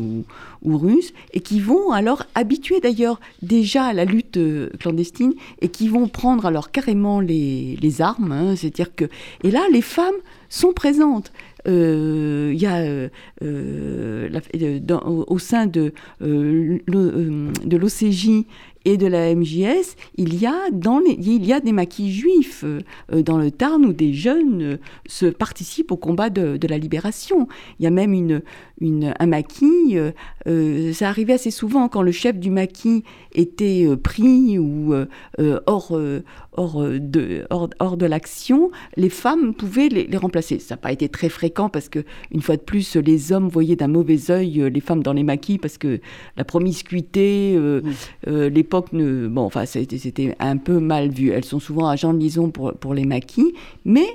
ou, russes, et qui vont alors habituer d'ailleurs déjà à la lutte clandestine, et qui vont prendre alors carrément les, armes, hein. c'est-à-dire que... Et là, les femmes sont présentes. Il y a au, sein de, de l'OCJ et de la MJS, il y a, dans il y a des maquis juifs euh, dans le Tarn où des jeunes euh, se participent au combat de, de, la libération. Il y a même une, une, un maquis, euh, ça arrivait assez souvent quand le chef du maquis était pris ou hors, hors, de, hors, hors de l'action, les femmes pouvaient les, les remplacer. Ça n'a pas été très fréquent parce que, une fois de plus, les hommes voyaient d'un mauvais œil les femmes dans les maquis parce que la promiscuité, l'époque bon, enfin, c'était un peu mal vu. Elles sont souvent agents de liaison pour, pour les maquis, mais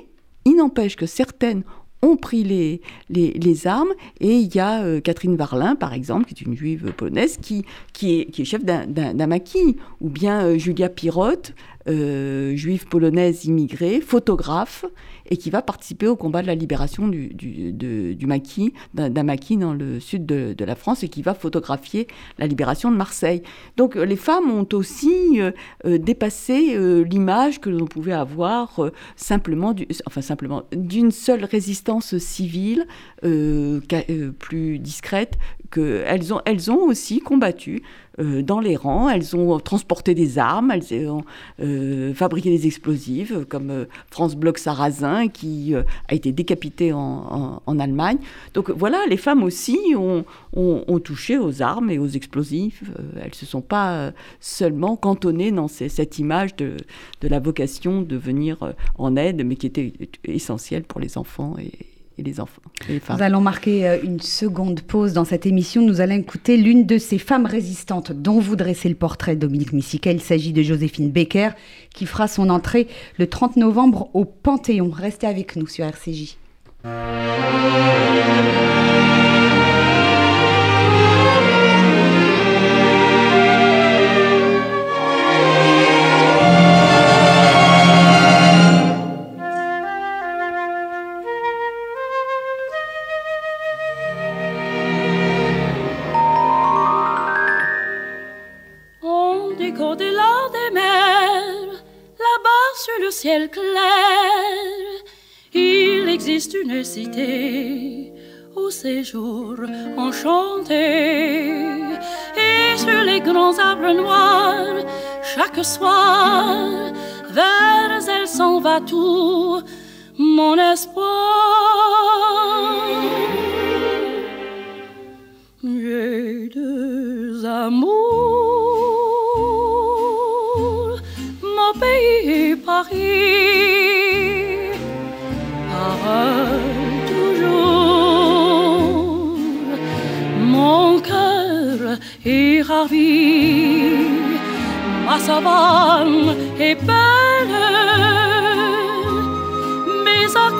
il n'empêche que certaines ont pris les, les, armes. Et il y a euh, Catherine Varlin, par exemple, qui est une juive polonaise, qui, qui, est, qui est chef d'un maquis. Ou bien euh, Julia Pirotte, euh, juive polonaise immigrée, photographe, et qui va participer au combat de la libération du, du, maquis, d'un maquis dans le sud de, la France, et qui va photographier la libération de Marseille. Donc les femmes ont aussi dépassé l'image que l'on pouvait avoir simplement, enfin simplement, d'une seule résistance civile plus discrète, qu'elles ont, elles ont aussi combattu euh, dans les rangs. Elles ont transporté des armes, elles ont euh, fabriqué des explosifs, comme euh, France Bloch Sarrazin, qui a été décapité en, Allemagne. Donc voilà, les femmes aussi ont, ont, touché aux armes et aux explosifs. elles ne se sont pas seulement cantonnées dans cette image de, de, la vocation de venir en aide, mais qui était essentielle pour les enfants et, et les enfants. Nous allons marquer euh, une seconde pause dans cette émission. Nous allons écouter l'une de ces femmes résistantes dont vous dressez le portrait, Dominique Missica. Il s'agit de Joséphine Becker, qui fera son entrée le 30 novembre au Panthéon. Restez avec nous sur RCJ. Va tout mon espoir. J'ai deux amours, mon pays Paris, parle toujours, mon cœur est ravi, ma savane est belle,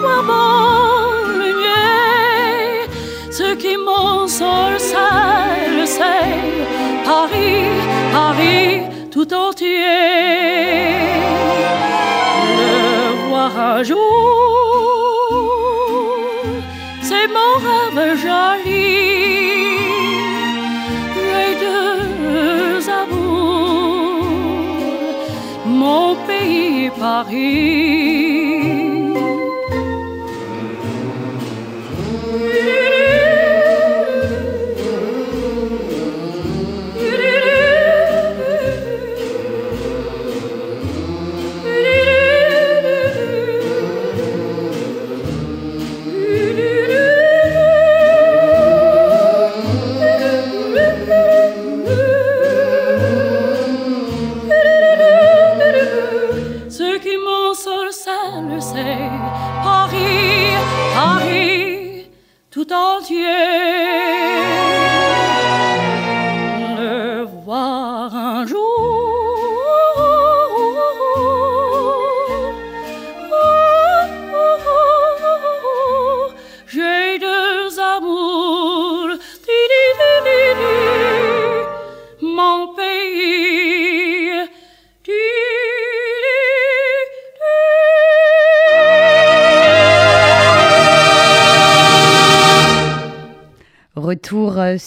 mais à quoi bon le ce qui c'est Paris, Paris tout entier un jour, c'est mon rêve joli. Les deux amours, mon pays Paris.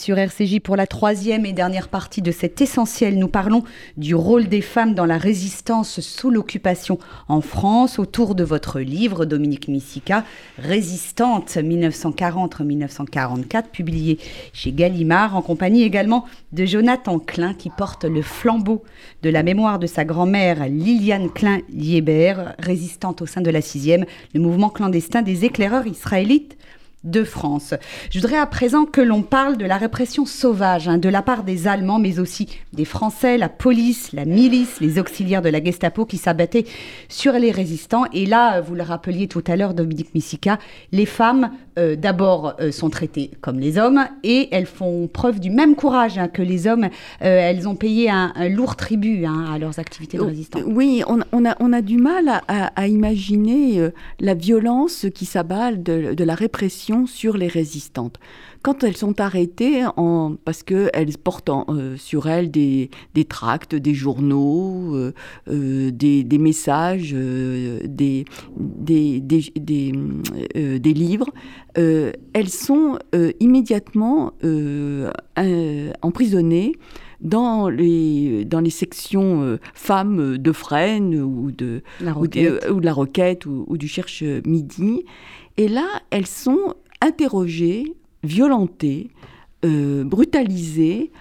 Sur RCJ pour la troisième et dernière partie de cet essentiel. Nous parlons du rôle des femmes dans la résistance sous l'occupation en France autour de votre livre, Dominique Missica, Résistante 1940-1944, publié chez Gallimard, en compagnie également de Jonathan Klein qui porte le flambeau de la mémoire de sa grand-mère Liliane Klein-Liébert, résistante au sein de la sixième, le mouvement clandestin des éclaireurs israélites de France. Je voudrais à présent que l'on parle de la répression sauvage hein, de la part des Allemands, mais aussi des Français, la police, la milice, les auxiliaires de la Gestapo qui s'abattaient sur les résistants. Et là, vous le rappeliez tout à l'heure, Dominique Missica, les femmes euh, d'abord euh, sont traitées comme les hommes et elles font preuve du même courage hein, que les hommes. Euh, elles ont payé un, lourd tribut hein, à leurs activités de résistance. Oui, on, a, on a, du mal à, imaginer la violence qui s'abat de la répression sur les résistantes. Quand elles sont arrêtées, en, parce qu'elles portent euh, sur elles des, tracts, des journaux, euh, euh, des, messages, des, des, des, livres, elles sont immédiatement emprisonnées dans les, dans les sections femmes de Fresnes ou de la Roquette ou, de, la Roquette ou, du Cherche Midi. Et là, elles sont interrogées, violentées, euh, brutalisées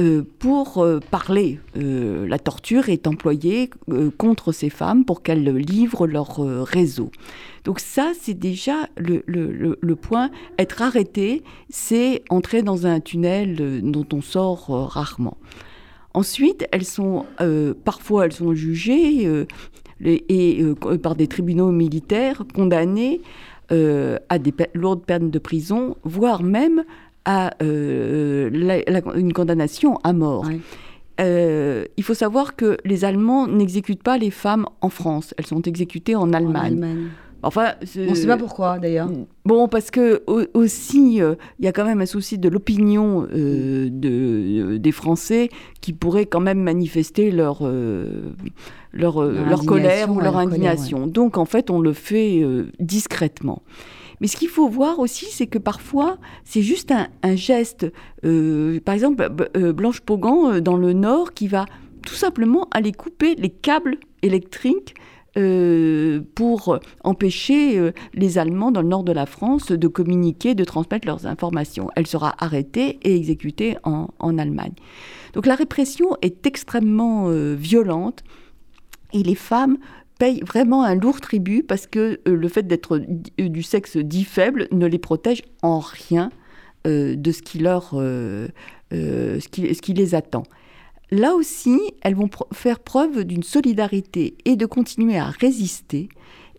euh, pour euh, parler. la torture est employée contre ces femmes pour qu'elles livrent leur réseau. Donc ça, c'est déjà le, le, point. Être arrêté, c'est entrer dans un tunnel dont on sort rarement. Ensuite, elles sont parfois elles sont jugées et, par des tribunaux militaires condamnées euh, à des lourdes peines de prison, voire même à euh, une condamnation à mort. Euh, il faut savoir que les Allemands n'exécutent pas les femmes en France, elles sont exécutées en Allemagne. Enfin, on ne sait pas pourquoi d'ailleurs. Bon, parce que aussi, il y a quand même un souci de l'opinion de, des Français qui pourraient quand même manifester leur leur, euh, leur, colère ou leur indignation. Donc en fait, on le fait euh, discrètement. Mais ce qu'il faut voir aussi, c'est que parfois, c'est juste un, geste. Euh, par exemple, Blanche Pogan, dans le Nord, qui va tout simplement aller couper les câbles électriques pour empêcher les Allemands dans le nord de la France de communiquer, de transmettre leurs informations. Elle sera arrêtée et exécutée en, en Allemagne. Donc la répression est extrêmement violente et les femmes payent vraiment un lourd tribut parce que euh, le fait d'être euh, du sexe dit faible ne les protège en rien euh, de ce qui, les attend. Là aussi, elles vont faire preuve d'une solidarité et de continuer à résister.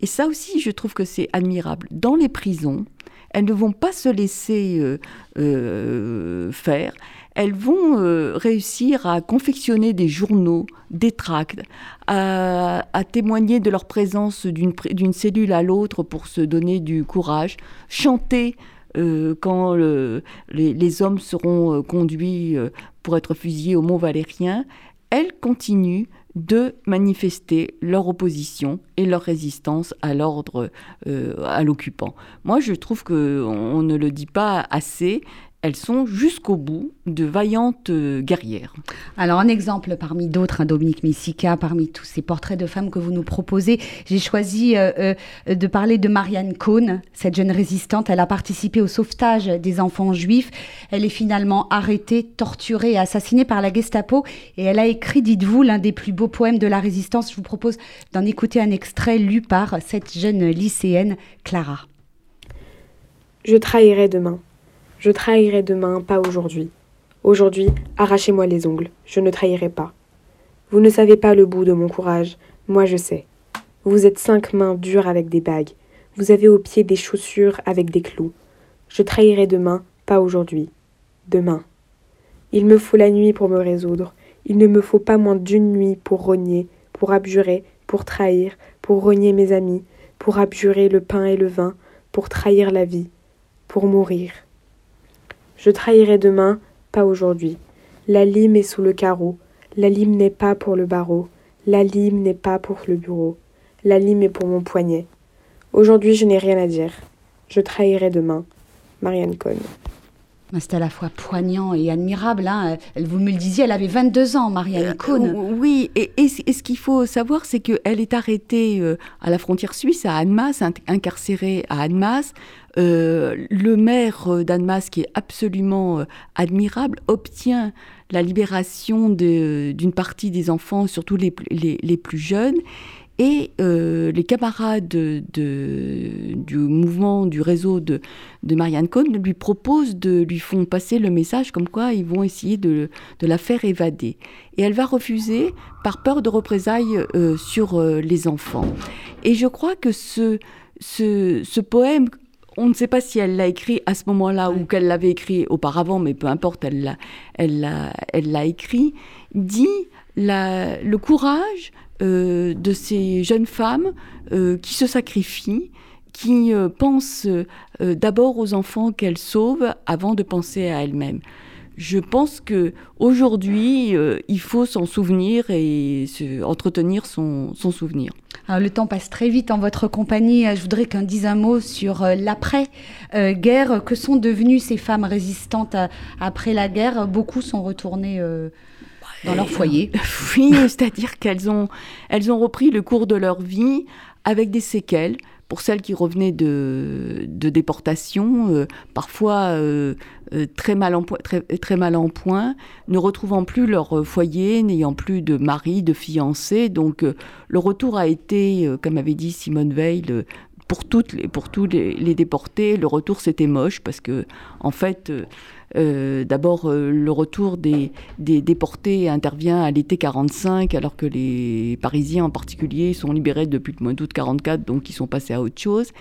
Et ça aussi, je trouve que c'est admirable. Dans les prisons, elles ne vont pas se laisser faire elles vont euh, réussir à confectionner des journaux, des tracts, à, témoigner de leur présence d'une cellule à l'autre pour se donner du courage, chanter euh, quand les, hommes seront euh, conduits pour être fusillés au Mont Valérien. Elles continuent de manifester leur opposition et leur résistance à l'ordre, à l'occupant. Moi, je trouve qu'on ne le dit pas assez elles sont jusqu'au bout de vaillantes euh, guerrières. Alors un exemple parmi d'autres, hein, Dominique Missica, parmi tous ces portraits de femmes que vous nous proposez, j'ai choisi euh, euh, de parler de Marianne Cohn, cette jeune résistante. Elle a participé au sauvetage des enfants juifs. Elle est finalement arrêtée, torturée et assassinée par la Gestapo. Et elle a écrit, dites-vous, l'un des plus beaux poèmes de la résistance. Je vous propose d'en écouter un extrait lu par cette jeune lycéenne, Clara. Je trahirai demain je trahirai demain, pas aujourd'hui. Aujourd'hui, arrachez-moi les ongles, je ne trahirai pas. Vous ne savez pas le bout de mon courage, moi je sais. Vous êtes cinq mains dures avec des bagues, vous avez aux pieds des chaussures avec des clous. Je trahirai demain, pas aujourd'hui. Demain. Il me faut la nuit pour me résoudre, il ne me faut pas moins d'une nuit pour rogner, pour abjurer, pour trahir, pour rogner mes amis, pour abjurer le pain et le vin, pour trahir la vie, pour mourir. Je trahirai demain, pas aujourd'hui. La lime est sous le carreau. La lime n'est pas pour le barreau. La lime n'est pas pour le bureau. La lime est pour mon poignet. Aujourd'hui, je n'ai rien à dire. Je trahirai demain. Marianne Cohn. C'est à la fois poignant et admirable. Hein. Elle, vous me le disiez, elle avait 22 ans, Marianne euh, Cohn. oui, et, et, ce qu'il faut savoir, c'est qu'elle est arrêtée euh, à la frontière suisse, à Annemasse, incarcérée à Annemasse. Euh, le maire d'Annemasse, qui est absolument admirable, obtient la libération d'une partie des enfants, surtout les, plus jeunes. Et euh, les camarades du mouvement, du réseau de, Marianne Cohn lui proposent de lui font passer le message comme quoi ils vont essayer de, la faire évader. Et elle va refuser par peur de représailles euh, sur euh, les enfants. Et je crois que ce, poème, on ne sait pas si elle l'a écrit à ce moment-là ou qu'elle l'avait écrit auparavant, mais peu importe, elle l'a elle elle écrit, dit la, le courage euh, de ces jeunes femmes euh, qui se sacrifient, qui euh, pensent d'abord aux enfants qu'elles sauvent avant de penser à elles-mêmes. Je pense que aujourd'hui, il faut s'en souvenir et entretenir son, souvenir. Le temps passe très vite en votre compagnie. Je voudrais qu'on dise un mot sur l'après-guerre. que sont devenues ces femmes résistantes après la guerre? Beaucoup sont retournées dans leur foyer. [laughs] Oui, c'est-à-dire qu'elles ont, elles ont repris le cours de leur vie avec des séquelles. Pour celles qui revenaient de, de déportation, euh, parfois euh, euh, très, mal en point, ne retrouvant plus leur foyer, n'ayant plus de mari, de fiancé. Donc le retour a été, comme avait dit Simone Veil, pour, toutes les, pour tous les, déportés, le retour c'était moche parce que, en fait, d'abord, euh, le retour des, déportés intervient à l'été 45, alors que les Parisiens en particulier sont libérés depuis le mois d'août 44, donc ils sont passés à autre chose.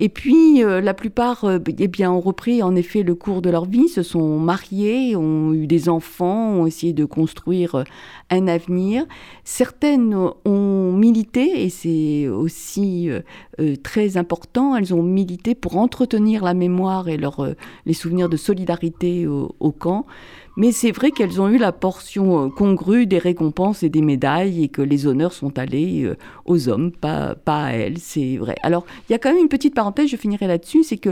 Et puis, euh, la plupart eh bien, ont repris en effet le cours de leur vie, se sont mariés, ont eu des enfants, ont essayé de construire un avenir. Certaines ont milité, et c'est aussi euh, euh, très important, elles ont milité pour entretenir la mémoire et leur, euh, les souvenirs de solidarité au, camp. Mais c'est vrai qu'elles ont eu la portion congrue des récompenses et des médailles et que les honneurs sont allés aux hommes, pas, pas à elles, c'est vrai. Alors, il y a quand même une petite parenthèse, je finirai là-dessus, c'est que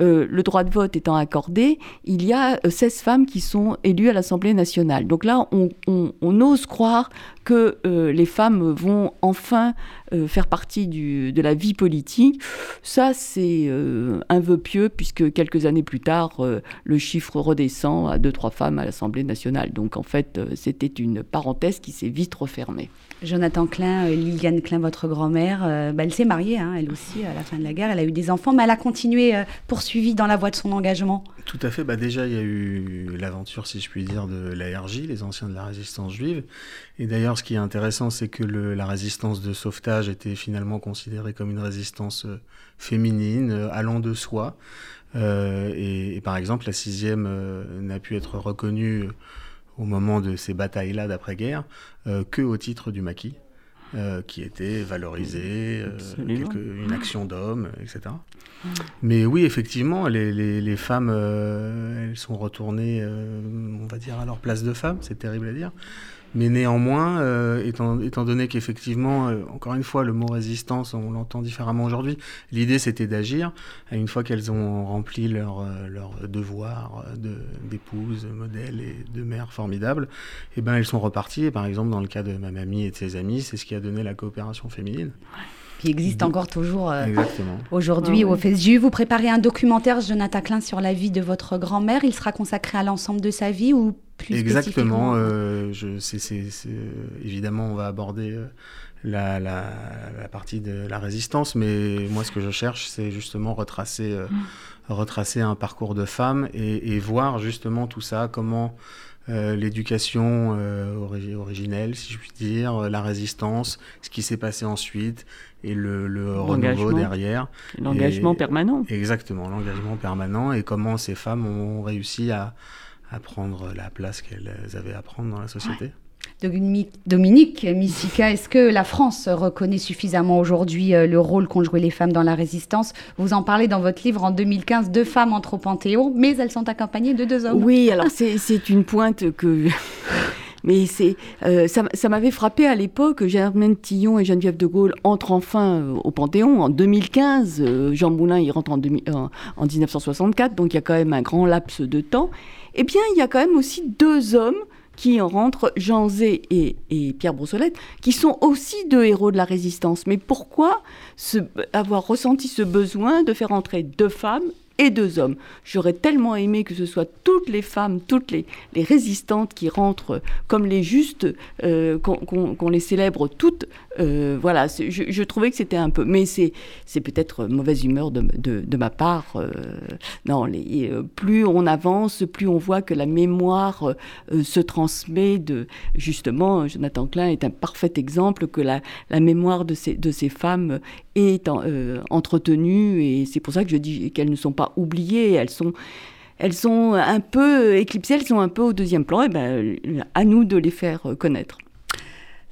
euh, le droit de vote étant accordé, il y a 16 euh, femmes qui sont élues à l'Assemblée nationale. Donc là, on, ose croire que euh, les femmes vont enfin faire partie de la vie politique. Ça, c'est un vœu pieux, puisque quelques années plus tard, le chiffre redescend à 2-3 femmes à l'Assemblée nationale. Donc en fait, c'était une parenthèse qui s'est vite refermée. Jonathan Klein, Liliane Klein, votre grand-mère, bah, elle s'est mariée, hein, elle aussi, à la fin de la guerre. Elle a eu des enfants, mais elle a continué pour suivi dans la voie de son engagement Tout à fait. Bah déjà, il y a eu l'aventure, si je puis dire, de l'ARJ, les anciens de la résistance juive. Et d'ailleurs, ce qui est intéressant, c'est que la résistance de sauvetage était finalement considérée comme une résistance euh, féminine, euh, allant de soi. Euh, et, par exemple, la sixième n'a pu être reconnue au moment de ces batailles-là d'après-guerre que au titre du maquis. Euh, qui était valorisé, euh, une action d'homme, etc. Mais oui, effectivement, les, les, femmes, euh, elles sont retournées, on va dire, à leur place de femmes, c'est terrible à dire. Mais néanmoins, euh, étant, étant, donné qu'effectivement, euh, encore une fois, le mot résistance, on l'entend différemment aujourd'hui, l'idée c'était d'agir. Une fois qu'elles ont rempli leur, euh, leur devoir d'épouse, modèle et de mère formidable, et eh ben, elles sont reparties. Et par exemple, dans le cas de ma mamie et de ses amis, c'est ce qui a donné la coopération féminine qui existe encore toujours aujourd'hui au FSJU. Vous préparez un documentaire, Jonathan Klein, sur la vie de votre grand-mère. Il sera consacré à l'ensemble de sa vie ou Exactement. Euh, je, évidemment, on va aborder euh, la, la, partie de la résistance, mais moi, ce que je cherche, c'est justement retracer, euh, mm. retracer un parcours de femme et, voir justement tout ça, comment l'éducation originelle, si je puis dire, la résistance, ce qui s'est passé ensuite et le, le renouveau derrière. L'engagement permanent. Exactement, l'engagement permanent et comment ces femmes ont réussi à à prendre la place qu'elles avaient à prendre dans la société. Dominique Missika, est-ce que la France reconnaît suffisamment aujourd'hui euh, le rôle qu'ont joué les femmes dans la résistance? Vous en parlez dans votre livre en 2015, deux femmes entrent au Panthéon, mais elles sont accompagnées de deux hommes. Oui, alors c'est une pointe que [laughs] Mais c'est, euh, ça, ça m'avait frappé à l'époque. Germaine Tillon et Geneviève de Gaulle entrent enfin euh, au Panthéon en 2015. Euh, Jean Moulin, il rentre en, 2000 en, en 1964, donc il y a quand même un grand laps de temps. Eh bien, il y a quand même aussi deux hommes qui en rentrent, Jean Zé et, Pierre Brossolette, qui sont aussi deux héros de la résistance. Mais pourquoi avoir ressenti ce besoin de faire entrer deux femmes et deux hommes? J'aurais tellement aimé que ce soit toutes les femmes, toutes les, résistantes qui rentrent comme les justes, euh, qu'on les célèbre toutes. Euh, voilà, je, trouvais que c'était un peu... Mais c'est peut-être mauvaise humeur de, ma part. euh, non, euh, plus on avance, plus on voit que la mémoire se transmet de... Justement, Jonathan Klein est un parfait exemple que la, la mémoire de ces, de ces femmes est en- entretenue et c'est pour ça que je dis qu'elles ne sont pas oubliées, elles sont... Elles sont un peu éclipsées, elles sont un peu au deuxième plan, et ben, à nous de les faire connaître.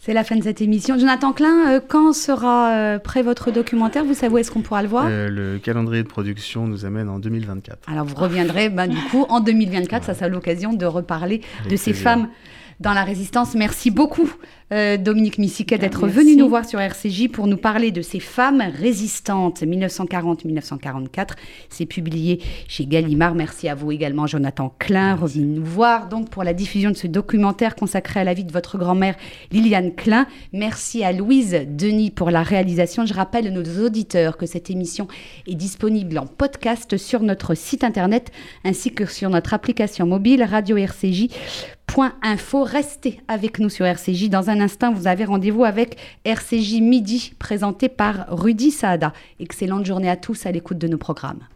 C'est la fin de cette émission. Jonathan Klein, euh, quand sera euh, prêt votre documentaire? Vous savez où est-ce qu'on pourra le voir? Euh, le calendrier de production nous amène en 2024. Alors vous reviendrez ben, du coup en 2024, ça sera l'occasion de reparler Avec de ces plaisir. femmes dans la résistance. Merci beaucoup euh, Dominique Missiquet d'être Merci. venu nous voir sur RCJ pour nous parler de ces femmes résistantes 1940-1944. C'est publié chez Gallimard. Merci à vous également Jonathan Klein, revenu nous voir donc pour la diffusion de ce documentaire consacré à la vie de votre grand-mère Liliane Klein. Merci à Louise Denis pour la réalisation. Je rappelle à nos auditeurs que cette émission est disponible en podcast sur notre site internet ainsi que sur notre application mobile radio RCJ. Info. Restez avec nous sur RCJ. Dans un instant, vous avez rendez-vous avec RCJ Midi, présenté par Rudy Saada. Excellente journée à tous à l'écoute de nos programmes.